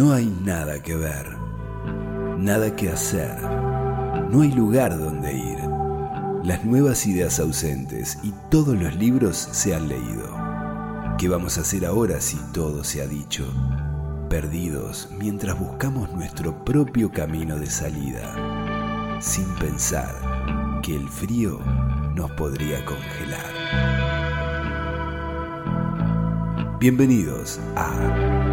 no hay nada que ver, nada que hacer, no hay lugar donde ir. Las nuevas ideas ausentes y todos los libros se han leído. ¿Qué vamos a hacer ahora si todo se ha dicho? Perdidos mientras buscamos nuestro propio camino de salida, sin pensar que el frío nos podría congelar. Bienvenidos a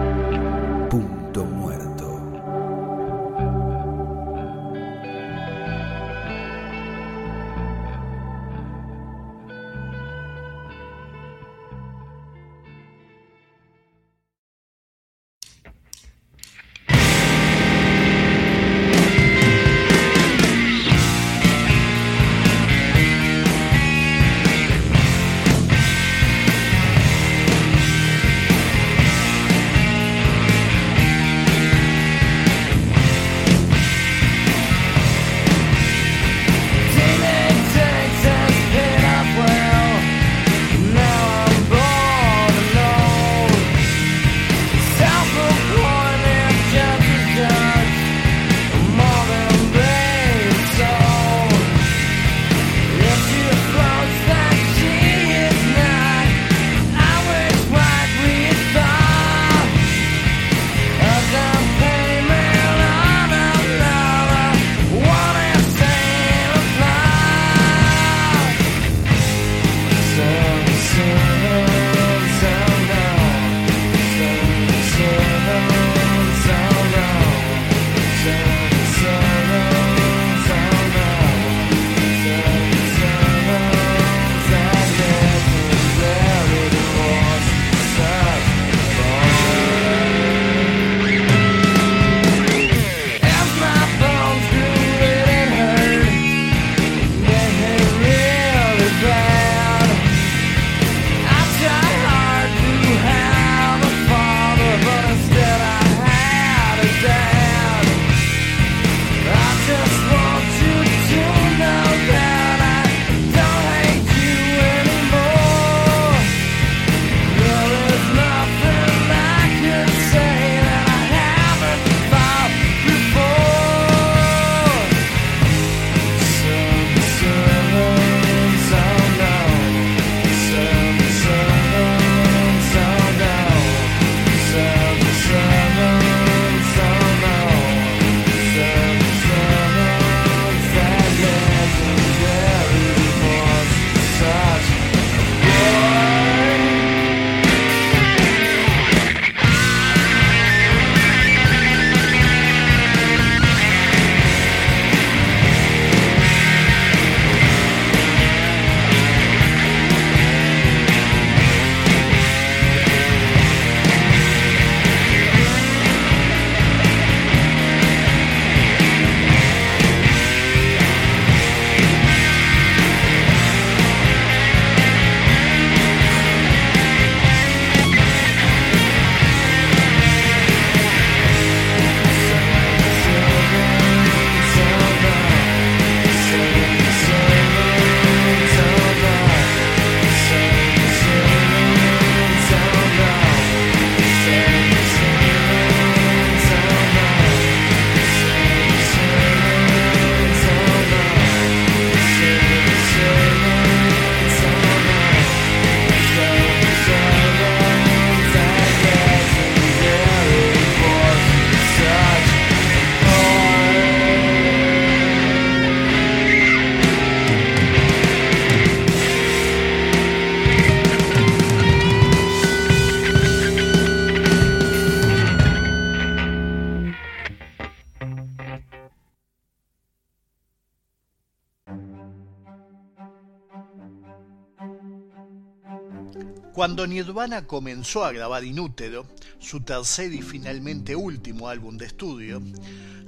Cuando Nirvana comenzó a grabar Inútero, su tercer y finalmente último álbum de estudio,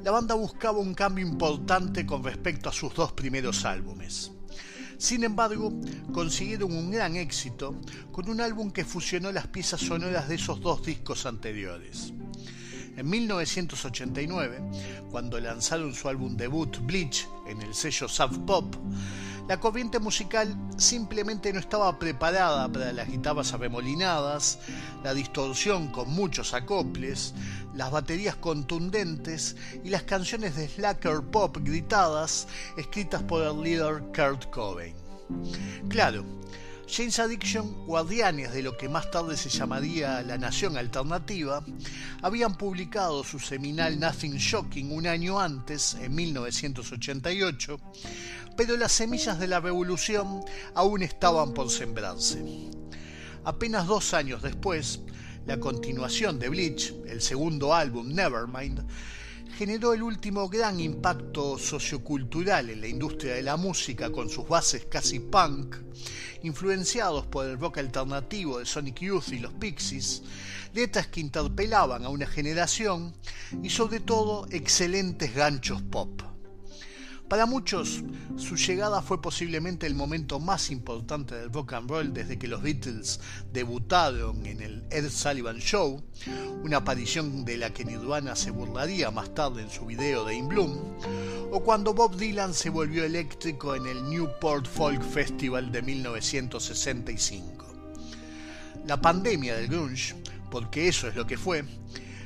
la banda buscaba un cambio importante con respecto a sus dos primeros álbumes. Sin embargo, consiguieron un gran éxito con un álbum que fusionó las piezas sonoras de esos dos discos anteriores. En 1989, cuando lanzaron su álbum debut Bleach en el sello South Pop, la corriente musical simplemente no estaba preparada para las guitarras arremolinadas, la distorsión con muchos acoples, las baterías contundentes y las canciones de slacker pop gritadas escritas por el líder Kurt Cobain. Claro, James Addiction, guardianes de lo que más tarde se llamaría la Nación Alternativa, habían publicado su seminal Nothing Shocking un año antes, en 1988, pero las semillas de la revolución aún estaban por sembrarse. Apenas dos años después, la continuación de Bleach, el segundo álbum Nevermind, generó el último gran impacto sociocultural en la industria de la música con sus bases casi punk, influenciados por el rock alternativo de Sonic Youth y los Pixies, letras que interpelaban a una generación y sobre todo excelentes ganchos pop. Para muchos, su llegada fue posiblemente el momento más importante del rock and roll desde que los Beatles debutaron en el Ed Sullivan Show, una aparición de la que Nirvana se burlaría más tarde en su video de In Bloom, o cuando Bob Dylan se volvió eléctrico en el Newport Folk Festival de 1965. La pandemia del grunge, porque eso es lo que fue,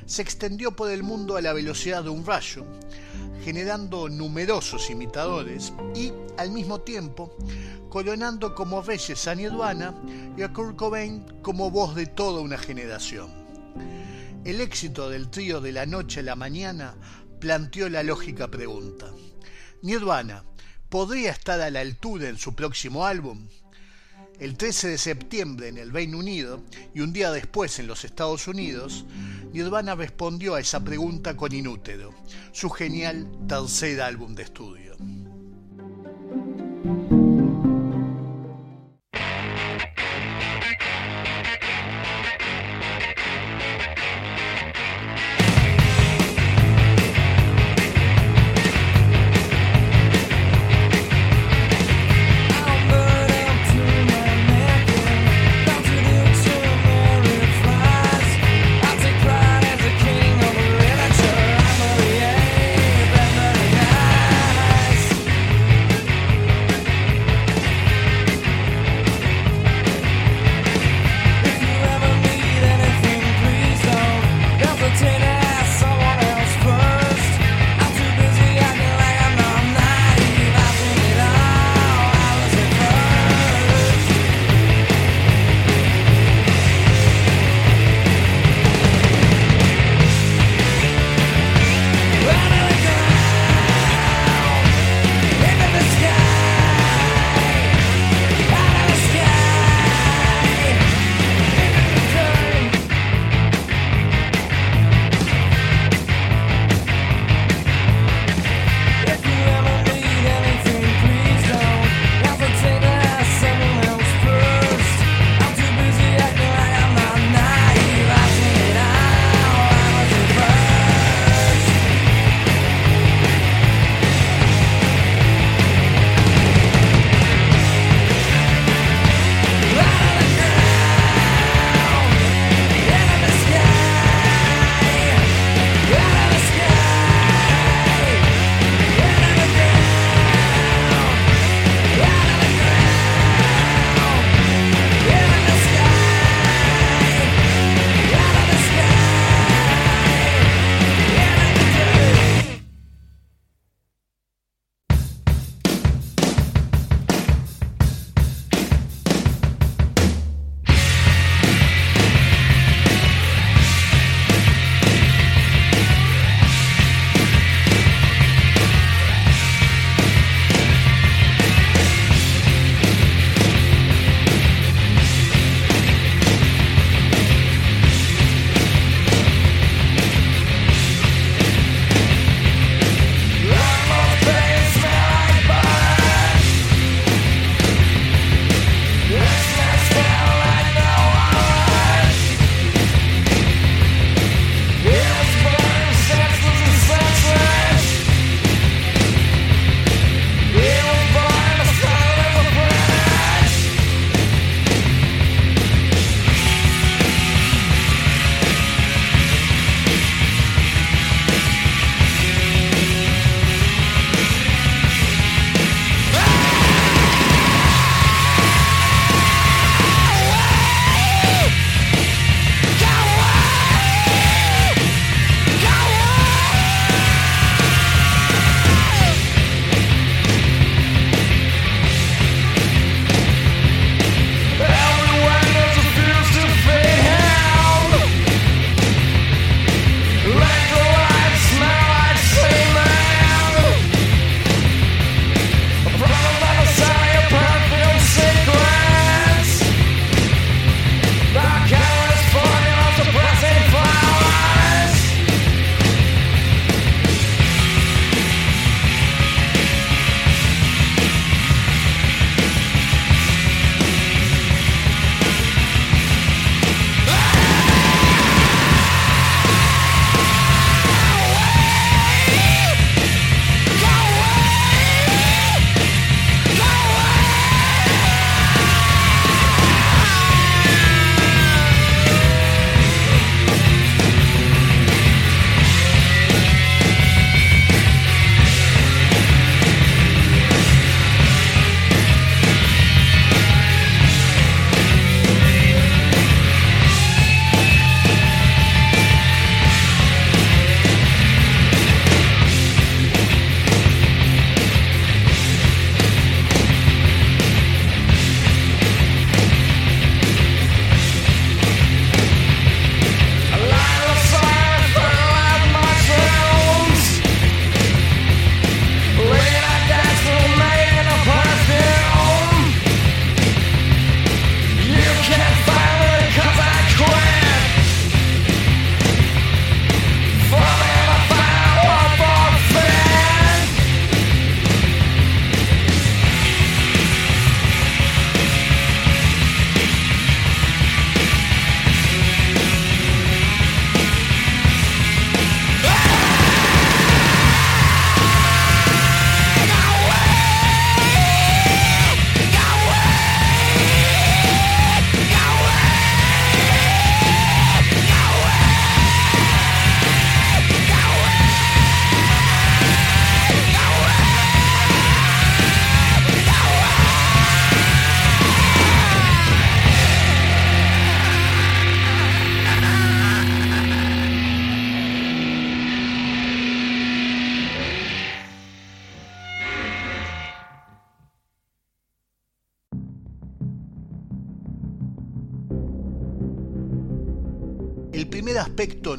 se extendió por el mundo a la velocidad de un rayo, generando numerosos imitadores y, al mismo tiempo, coronando como reyes a Nirvana y a Kurt Cobain como voz de toda una generación. El éxito del trío de la noche a la mañana planteó la lógica pregunta. ¿Nirvana podría estar a la altura en su próximo álbum? El 13 de septiembre en el Reino Unido y un día después en los Estados Unidos, Nirvana respondió a esa pregunta con Inútero, su genial tercer álbum de estudio.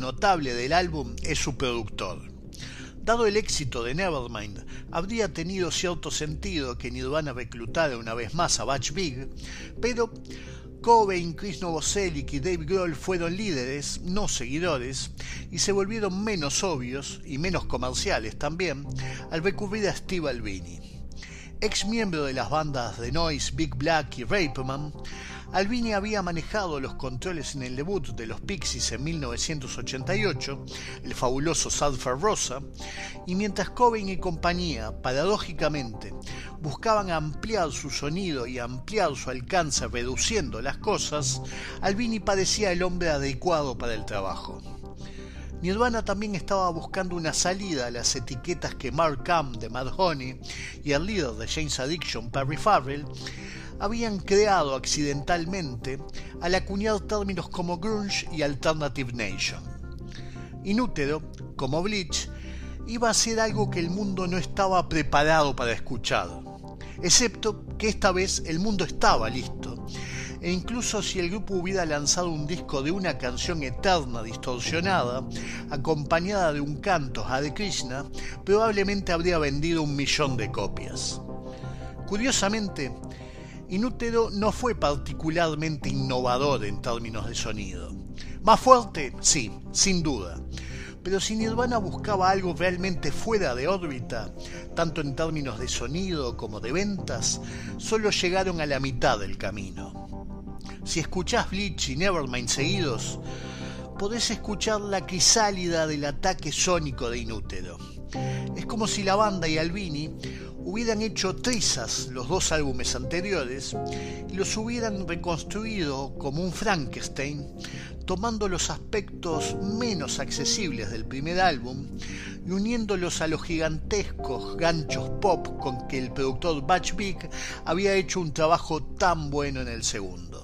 Notable del álbum es su productor. Dado el éxito de Nevermind, habría tenido cierto sentido que Nirvana reclutara una vez más a Batch Big, pero Cobain, Chris Novoselic y Dave Grohl fueron líderes, no seguidores, y se volvieron menos obvios y menos comerciales también al recurrir a Steve Albini. Ex miembro de las bandas de Noise, Big Black y Rapeman, Albini había manejado los controles en el debut de los Pixies en 1988, el fabuloso Sulphur Rosa, y mientras Cobain y compañía, paradójicamente, buscaban ampliar su sonido y ampliar su alcance reduciendo las cosas, Albini parecía el hombre adecuado para el trabajo. Nirvana también estaba buscando una salida a las etiquetas que Mark Cam de Mad Honey y el líder de James Addiction, Perry Farrell, habían creado accidentalmente al acuñar términos como grunge y alternative nation. Inútero, como Bleach, iba a ser algo que el mundo no estaba preparado para escuchar, excepto que esta vez el mundo estaba listo, e incluso si el grupo hubiera lanzado un disco de una canción eterna distorsionada, acompañada de un canto a de Krishna, probablemente habría vendido un millón de copias. Curiosamente, Inútero no fue particularmente innovador en términos de sonido. Más fuerte, sí, sin duda. Pero si Nirvana buscaba algo realmente fuera de órbita, tanto en términos de sonido como de ventas, solo llegaron a la mitad del camino. Si escuchás Bleach y Nevermind seguidos, podés escuchar la crisálida del ataque sónico de Inútero. Es como si la banda y Albini hubieran hecho trizas los dos álbumes anteriores y los hubieran reconstruido como un Frankenstein, tomando los aspectos menos accesibles del primer álbum y uniéndolos a los gigantescos ganchos pop con que el productor Batch Big había hecho un trabajo tan bueno en el segundo.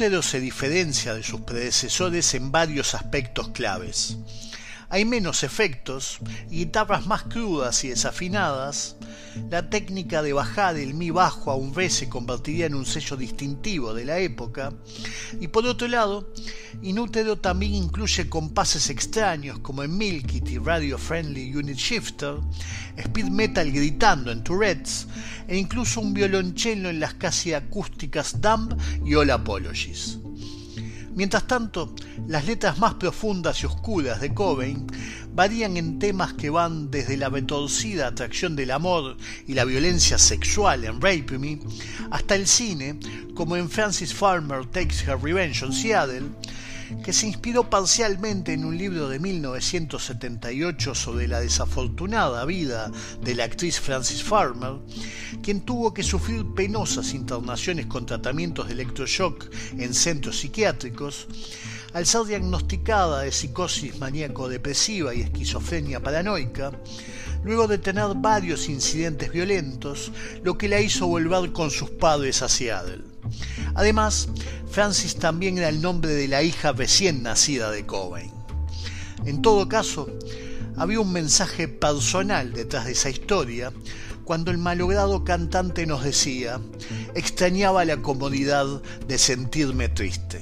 Se diferencia de sus predecesores en varios aspectos claves. Hay menos efectos, guitarras más crudas y desafinadas, la técnica de bajar el mi bajo a un re se convertiría en un sello distintivo de la época, y por otro lado, Inútero también incluye compases extraños como en Milk y Radio Friendly Unit Shifter, speed metal gritando en Tourette's, e incluso un violonchelo en las casi acústicas Dumb y All Apologies. Mientras tanto, las letras más profundas y oscuras de Cobain varían en temas que van desde la retorcida atracción del amor y la violencia sexual en Rape Me, hasta el cine, como en Francis Farmer Takes Her Revenge on Seattle, que se inspiró parcialmente en un libro de 1978 sobre la desafortunada vida de la actriz Francis Farmer, quien tuvo que sufrir penosas internaciones con tratamientos de electroshock en centros psiquiátricos, al ser diagnosticada de psicosis maníaco-depresiva y esquizofrenia paranoica, luego de tener varios incidentes violentos, lo que la hizo volver con sus padres a Seattle. Además, Francis también era el nombre de la hija recién nacida de Cobain. En todo caso, había un mensaje personal detrás de esa historia cuando el malogrado cantante nos decía, extrañaba la comodidad de sentirme triste.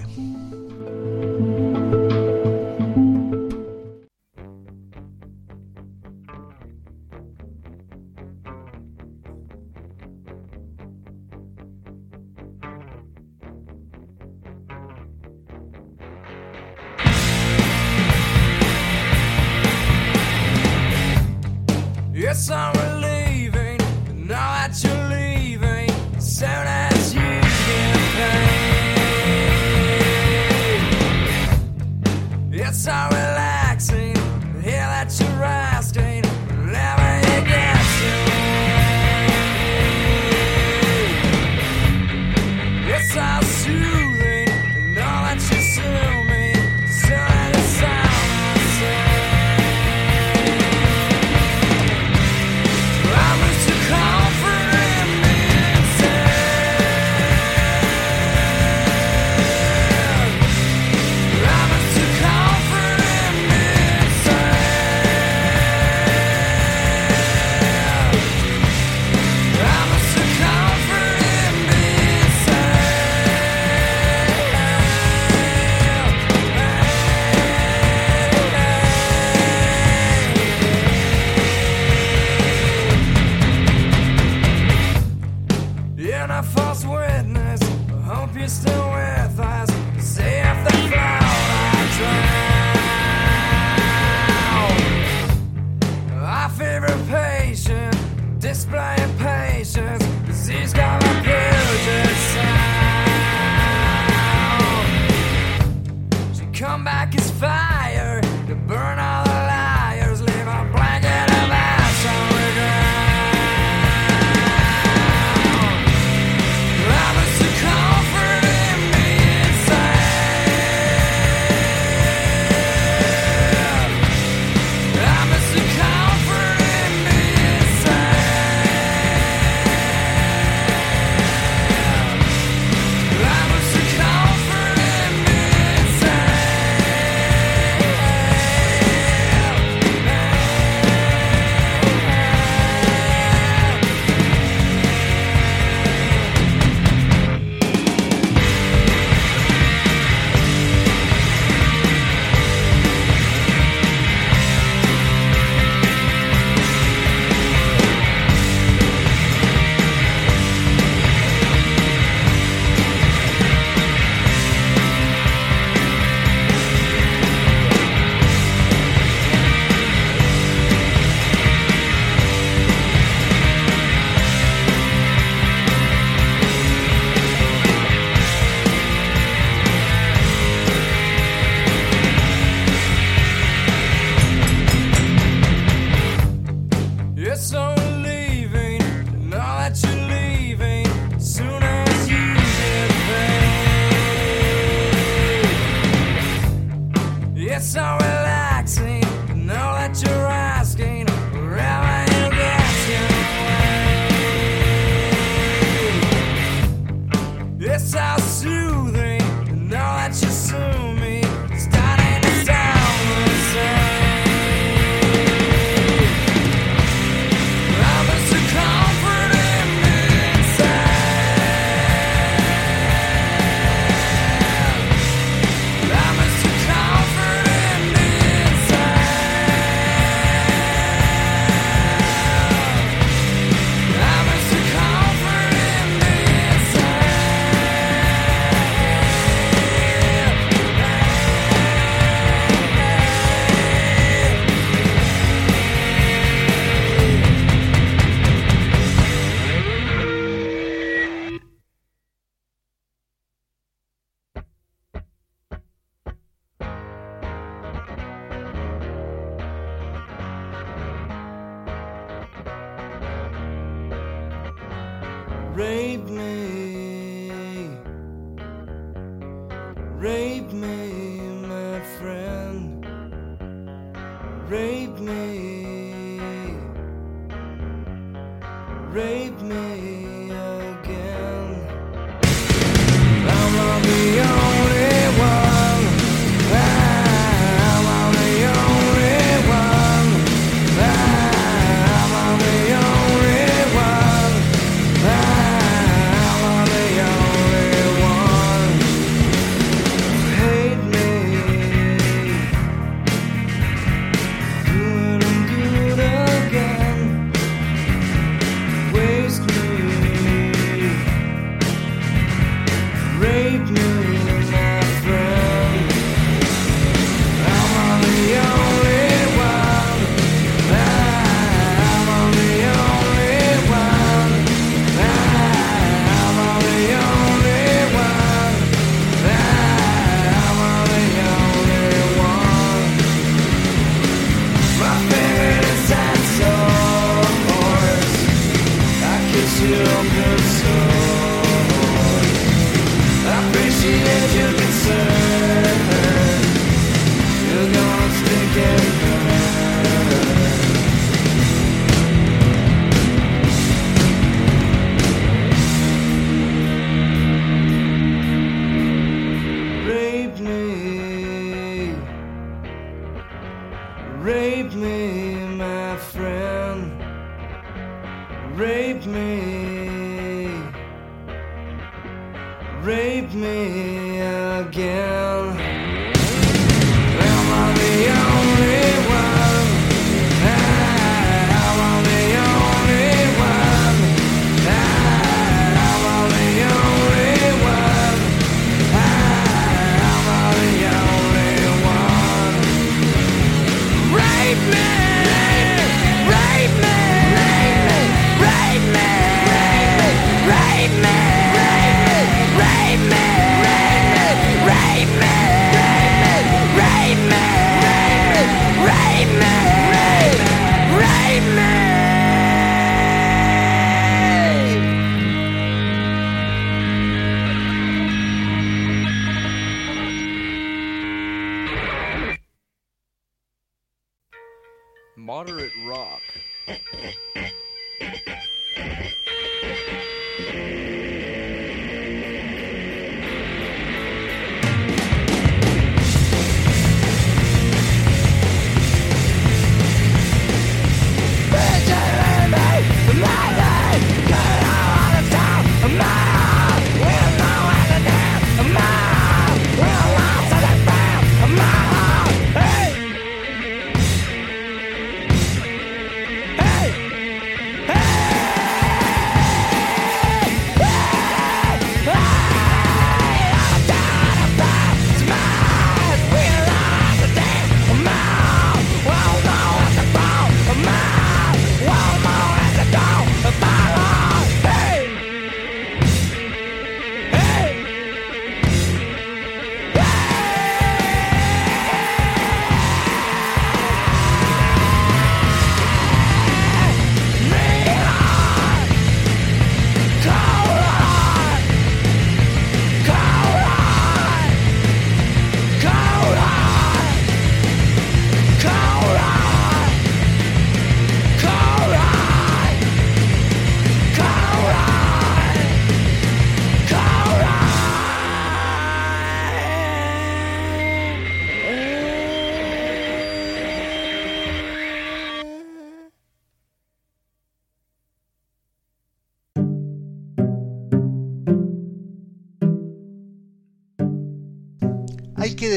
Waste me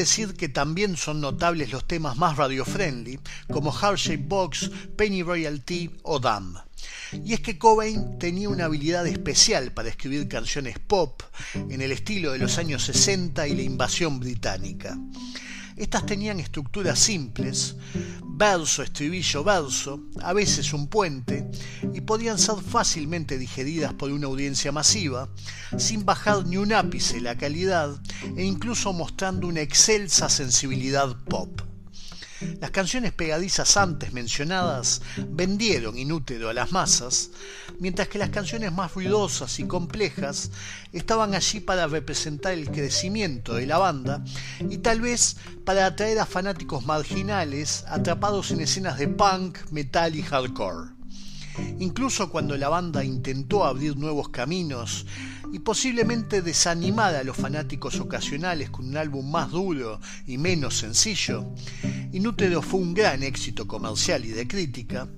decir que también son notables los temas más radio-friendly, como Shape Box, Penny Royalty o Damn. Y es que Cobain tenía una habilidad especial para escribir canciones pop en el estilo de los años 60 y la invasión británica. Estas tenían estructuras simples, verso, estribillo, verso, a veces un puente, y podían ser fácilmente digeridas por una audiencia masiva, sin bajar ni un ápice la calidad e incluso mostrando una excelsa sensibilidad pop. Las canciones pegadizas antes mencionadas vendieron inútero a las masas, mientras que las canciones más ruidosas y complejas estaban allí para representar el crecimiento de la banda y tal vez para atraer a fanáticos marginales atrapados en escenas de punk, metal y hardcore. Incluso cuando la banda intentó abrir nuevos caminos y posiblemente desanimar a los fanáticos ocasionales con un álbum más duro y menos sencillo, Inútero fue un gran éxito comercial y de crítica,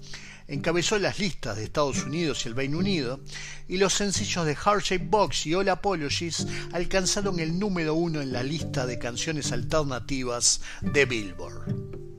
encabezó las listas de Estados Unidos y el Reino Unido, y los sencillos de Heart Shape Box y All Apologies alcanzaron el número uno en la lista de canciones alternativas de Billboard.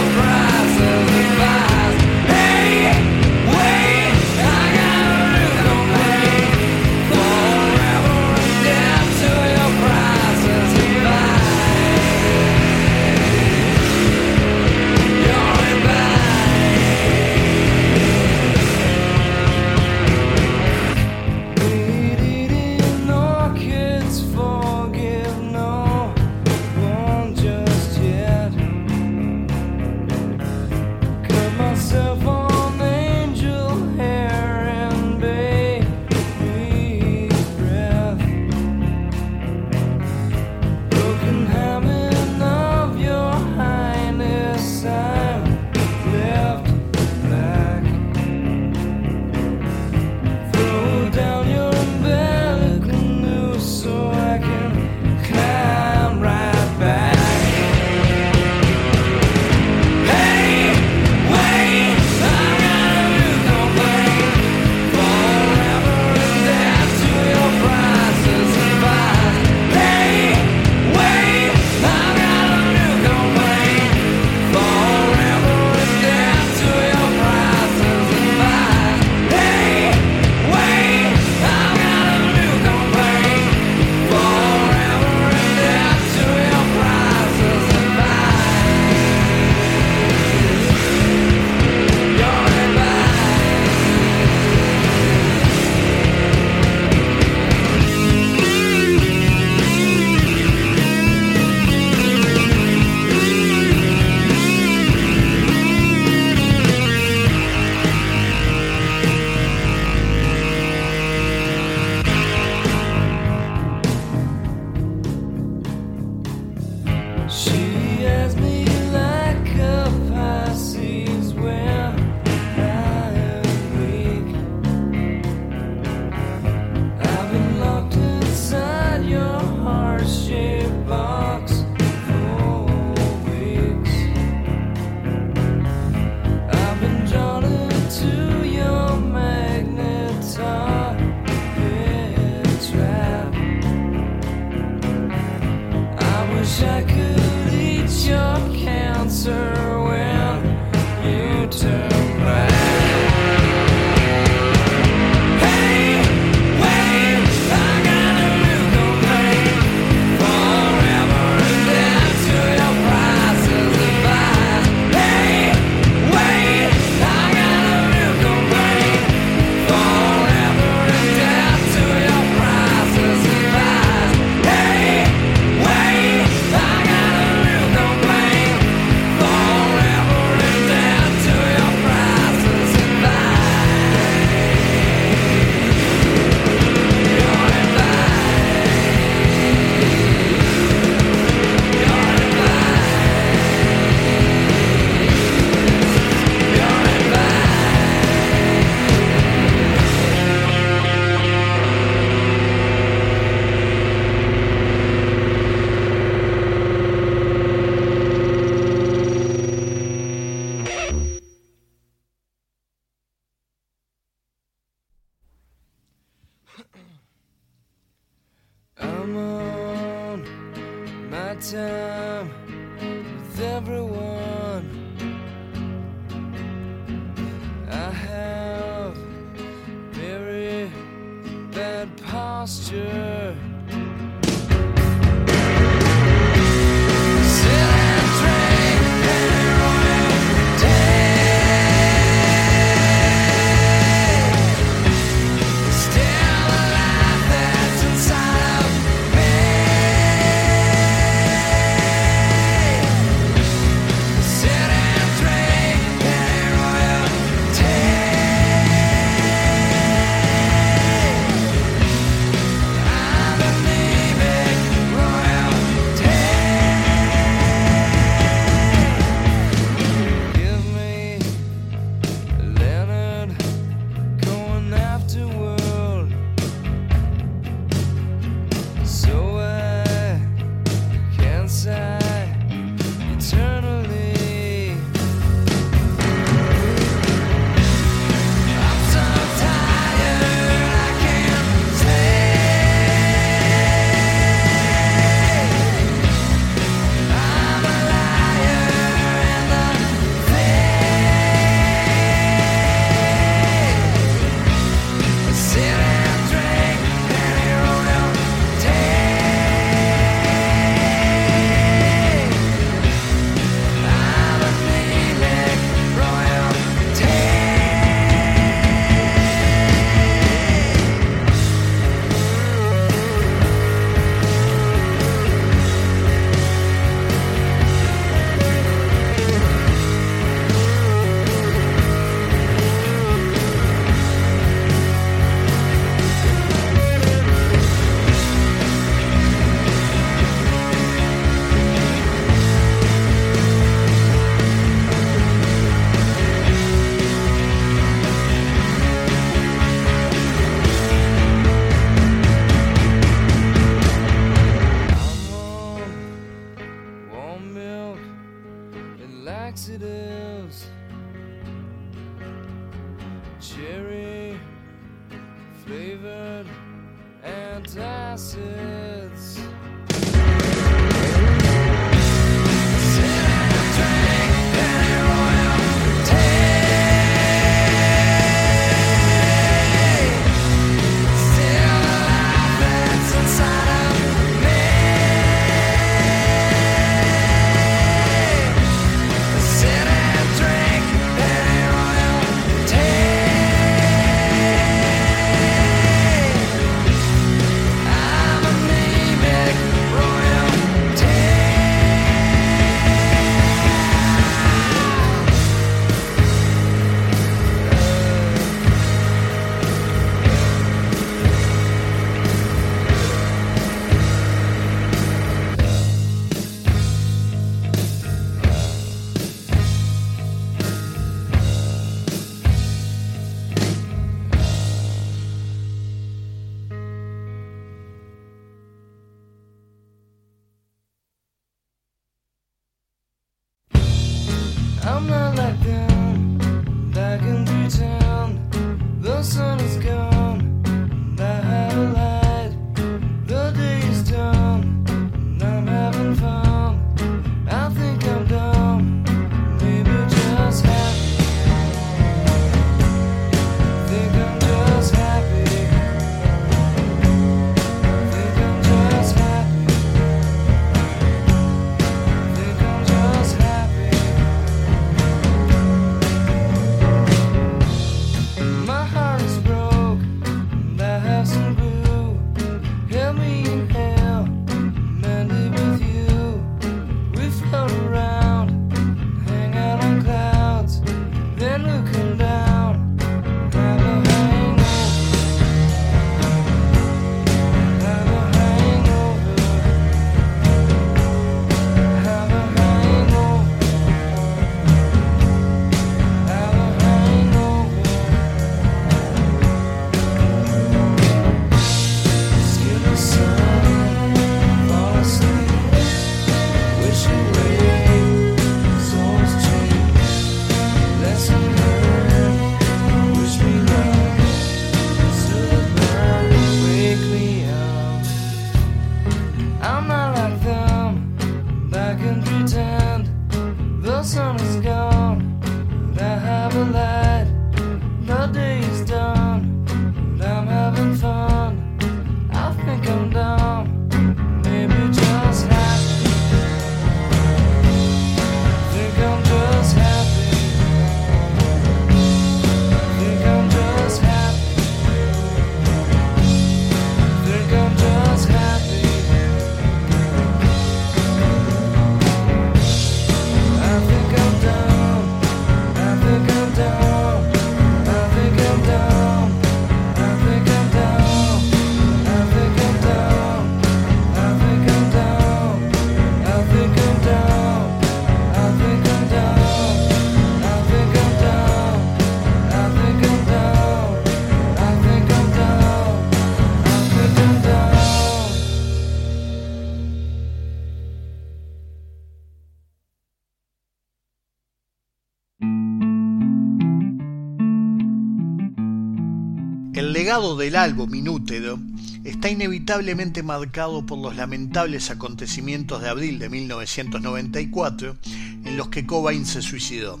Legado del álbum Inútero está inevitablemente marcado por los lamentables acontecimientos de abril de 1994 en los que Cobain se suicidó.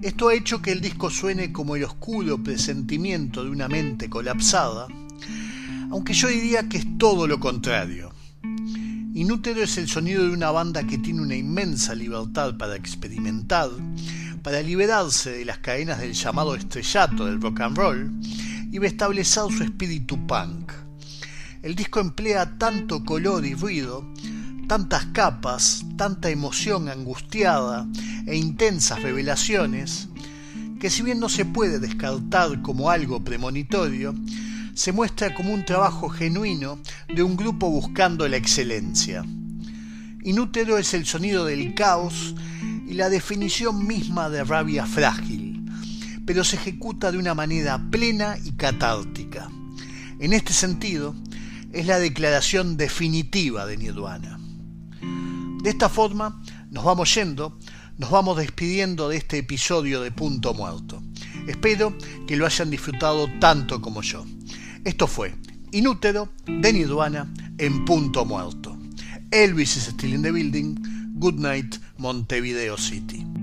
Esto ha hecho que el disco suene como el oscuro presentimiento de una mente colapsada, aunque yo diría que es todo lo contrario. Inútero es el sonido de una banda que tiene una inmensa libertad para experimentar, para liberarse de las cadenas del llamado estrellato del rock and roll y restablecer su espíritu punk. El disco emplea tanto color y ruido, tantas capas, tanta emoción angustiada e intensas revelaciones, que si bien no se puede descartar como algo premonitorio, se muestra como un trabajo genuino de un grupo buscando la excelencia. Inútero es el sonido del caos y la definición misma de rabia frágil, pero se ejecuta de una manera plena y catártica. En este sentido, es la declaración definitiva de Nirvana. De esta forma, nos vamos yendo, nos vamos despidiendo de este episodio de Punto Muerto. Espero que lo hayan disfrutado tanto como yo. Esto fue Inútero de Nirvana en Punto Muerto. Elvis is still in the building. Good night, Montevideo City.